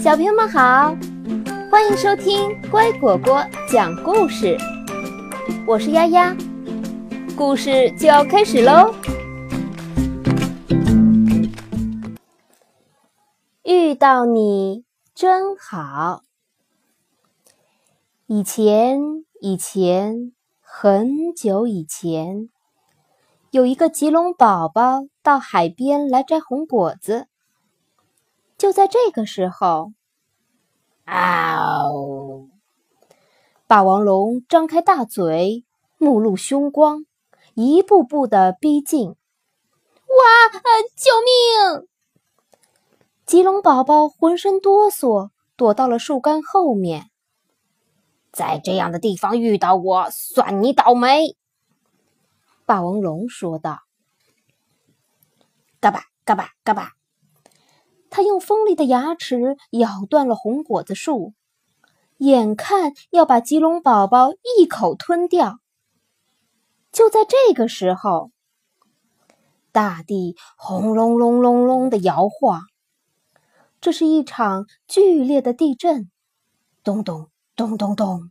小朋友们好，欢迎收听乖果果讲故事。我是丫丫，故事就要开始喽。遇到你真好。以前，以前，很久以前，有一个吉隆宝宝到海边来摘红果子。就在这个时候，霸王龙张开大嘴，目露凶光，一步步的逼近。哇！救命！吉隆宝宝浑身哆嗦，躲到了树干后面。在这样的地方遇到我，算你倒霉。霸王龙说道：“嘎巴嘎巴嘎巴。”他用锋利的牙齿咬断了红果子树，眼看要把吉隆宝宝一口吞掉。就在这个时候，大地轰隆隆隆隆的摇晃，这是一场剧烈的地震。咚咚咚咚咚，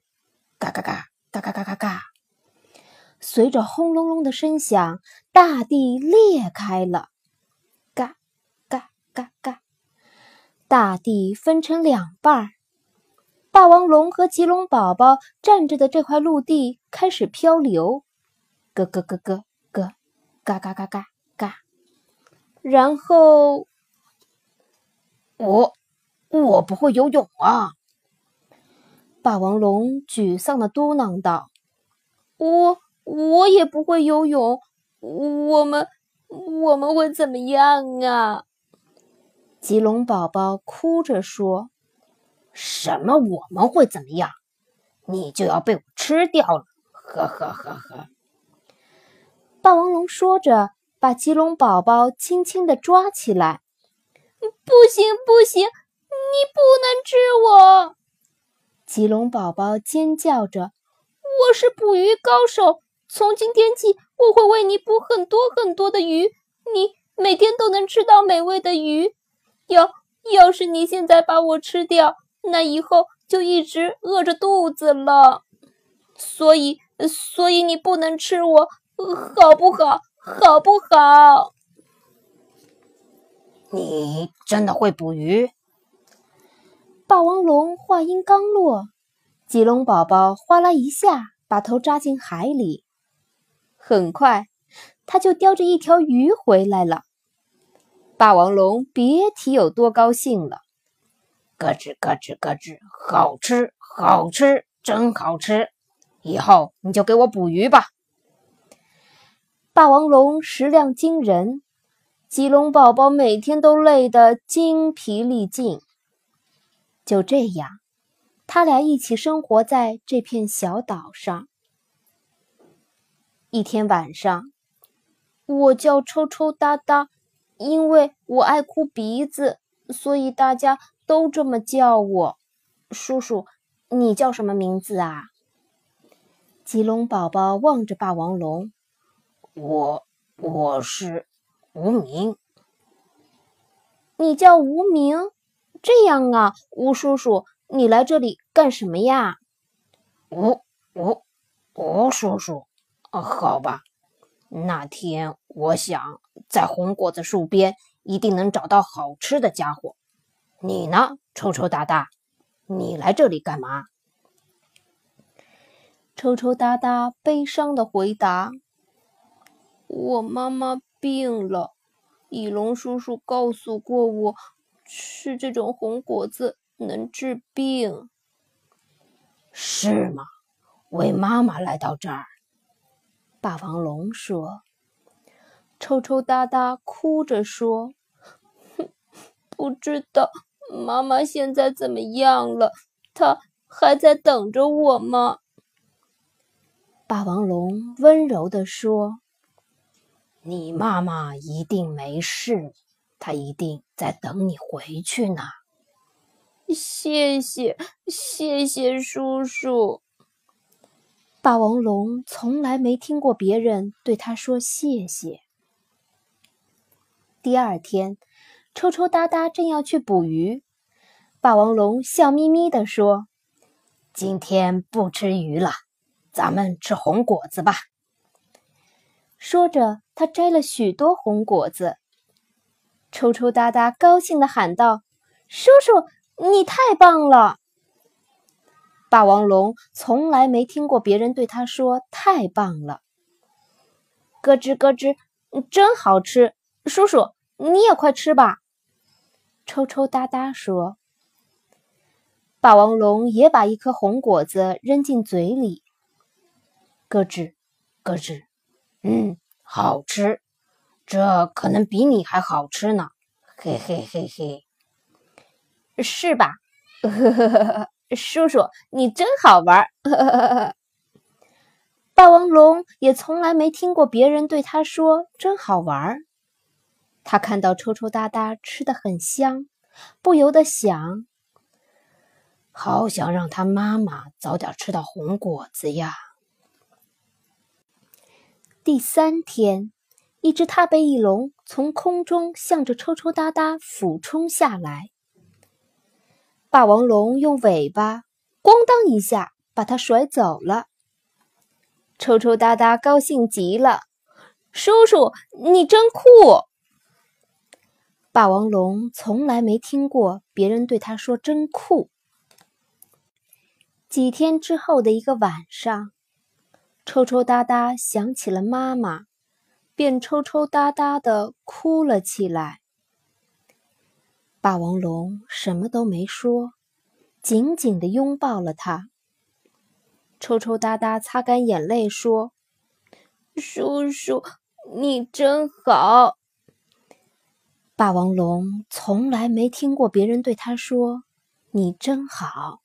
嘎嘎嘎嘎嘎嘎嘎嘎，随着轰隆隆的声响，大地裂开了，嘎嘎嘎嘎。大地分成两半，霸王龙和棘龙宝宝站着的这块陆地开始漂流，咯咯咯咯咯，嘎嘎嘎嘎嘎。然后，我我不会游泳啊！霸王龙沮丧的嘟囔道：“我我也不会游泳，我们我们会怎么样啊？”吉龙宝宝哭着说：“什么？我们会怎么样？你就要被我吃掉了！”呵呵呵呵。霸王龙说着，把吉龙宝宝轻轻地抓起来。“不行，不行，你不能吃我！”吉龙宝宝尖叫着，“我是捕鱼高手，从今天起，我会为你捕很多很多的鱼，你每天都能吃到美味的鱼。”要要是你现在把我吃掉，那以后就一直饿着肚子了。所以，所以你不能吃我，好不好？好不好？你真的会捕鱼？霸王龙话音刚落，棘龙宝宝哗啦一下把头扎进海里，很快他就叼着一条鱼回来了。霸王龙别提有多高兴了，咯吱咯吱咯吱，好吃好吃，真好吃！以后你就给我捕鱼吧。霸王龙食量惊人，棘龙宝宝每天都累得精疲力尽。就这样，他俩一起生活在这片小岛上。一天晚上，我叫抽抽搭搭。因为我爱哭鼻子，所以大家都这么叫我。叔叔，你叫什么名字啊？棘龙宝宝望着霸王龙，我我是无名。你叫无名？这样啊，吴叔叔，你来这里干什么呀？吴吴吴叔叔，好吧。那天我想在红果子树边一定能找到好吃的家伙。你呢，抽抽搭搭？你来这里干嘛？抽抽搭搭悲伤的回答：“我妈妈病了，翼龙叔叔告诉过我，吃这种红果子能治病。”是吗？为妈妈来到这儿。霸王龙说：“抽抽搭搭哭着说，哼，不知道妈妈现在怎么样了？她还在等着我吗？”霸王龙温柔地说：“你妈妈一定没事，她一定在等你回去呢。”谢谢，谢谢叔叔。霸王龙从来没听过别人对他说谢谢。第二天，抽抽搭搭正要去捕鱼，霸王龙笑眯眯地说：“今天不吃鱼了，咱们吃红果子吧。”说着，他摘了许多红果子。抽抽搭搭高兴地喊道：“叔叔，你太棒了！”霸王龙从来没听过别人对他说“太棒了”。咯吱咯吱，真好吃！叔叔，你也快吃吧。抽抽搭搭说。霸王龙也把一颗红果子扔进嘴里，咯吱咯吱，嗯，好吃，这可能比你还好吃呢，嘿嘿嘿嘿，是吧？呵呵呵呵。叔叔，你真好玩！霸王龙也从来没听过别人对他说“真好玩”。他看到抽抽搭搭吃的很香，不由得想：好想让他妈妈早点吃到红果子呀。第三天，一只踏背翼龙从空中向着抽抽搭搭俯冲下来。霸王龙用尾巴“咣当”一下把它甩走了。抽抽搭搭高兴极了：“叔叔，你真酷！”霸王龙从来没听过别人对他说“真酷”。几天之后的一个晚上，抽抽搭搭想起了妈妈，便抽抽搭搭的哭了起来。霸王龙什么都没说，紧紧的拥抱了他。抽抽搭搭擦干眼泪说：“叔叔，你真好。”霸王龙从来没听过别人对他说“你真好”。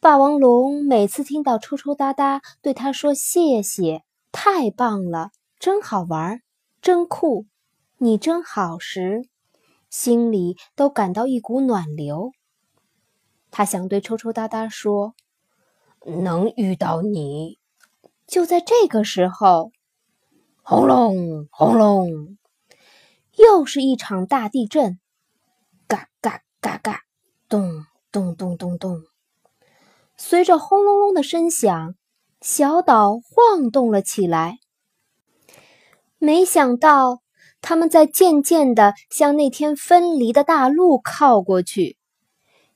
霸王龙每次听到抽抽搭搭对他说“谢谢，太棒了，真好玩，真酷，你真好”时，心里都感到一股暖流。他想对抽抽搭搭说：“能遇到你。”就在这个时候，轰隆轰隆，又是一场大地震！嘎嘎嘎嘎，咚咚咚咚咚。随着轰隆隆的声响，小岛晃动了起来。没想到。他们在渐渐地向那天分离的大陆靠过去，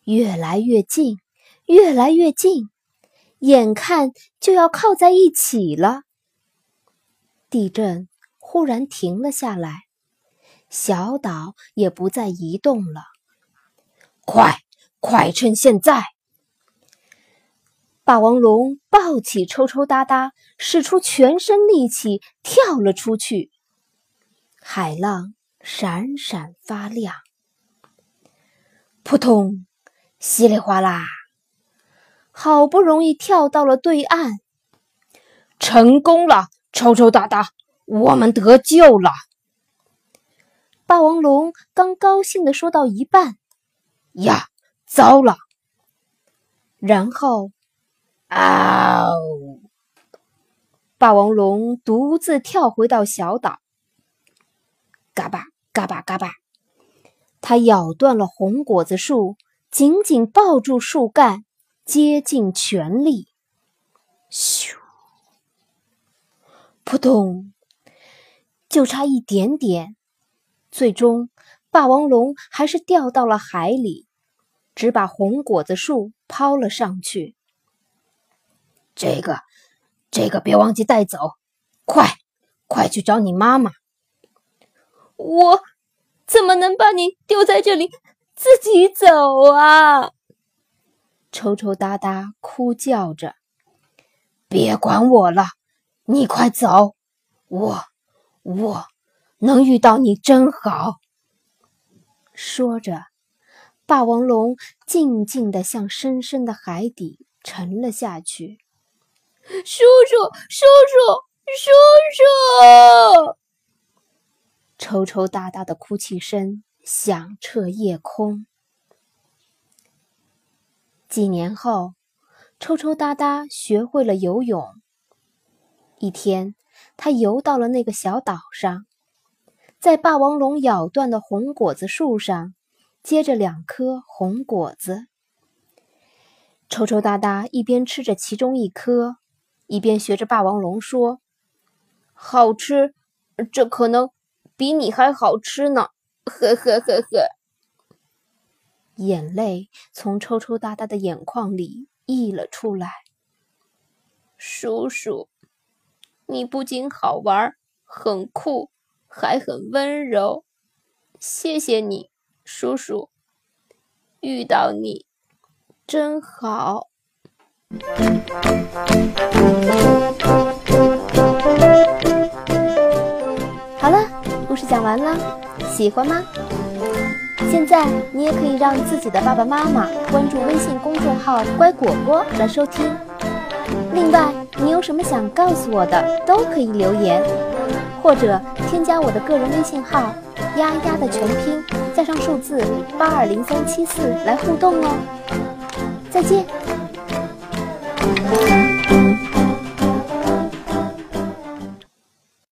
越来越近，越来越近，眼看就要靠在一起了。地震忽然停了下来，小岛也不再移动了。快，快趁现在！霸王龙抱起抽抽搭搭，使出全身力气跳了出去。海浪闪闪发亮，扑通，稀里哗啦，好不容易跳到了对岸，成功了！抽抽搭搭，我们得救了！霸王龙刚高兴的说到一半，呀，糟了！然后，嗷！霸王龙独自跳回到小岛。嘎巴嘎巴嘎巴，他咬断了红果子树，紧紧抱住树干，竭尽全力。咻！扑通！就差一点点，最终霸王龙还是掉到了海里，只把红果子树抛了上去。这个，这个别忘记带走！快，快去找你妈妈！我怎么能把你丢在这里自己走啊？抽抽搭搭哭叫着：“别管我了，你快走！我我能遇到你真好。”说着，霸王龙静静地向深深的海底沉了下去。叔叔，叔叔，叔叔！抽抽搭搭的哭泣声响彻夜空。几年后，抽抽搭搭学会了游泳。一天，他游到了那个小岛上，在霸王龙咬断的红果子树上结着两颗红果子。抽抽搭搭一边吃着其中一颗，一边学着霸王龙说：“好吃，这可能比你还好吃呢！”呵呵呵呵。眼泪从抽抽搭搭的眼眶里溢了出来。叔叔，你不仅好玩、很酷，还很温柔。谢谢你，叔叔。遇到你。真好。讲完了，喜欢吗？现在你也可以让自己的爸爸妈妈关注微信公众号“乖果果”来收听。另外，你有什么想告诉我的，都可以留言，或者添加我的个人微信号“丫丫”的全拼加上数字八二零三七四来互动哦。再见。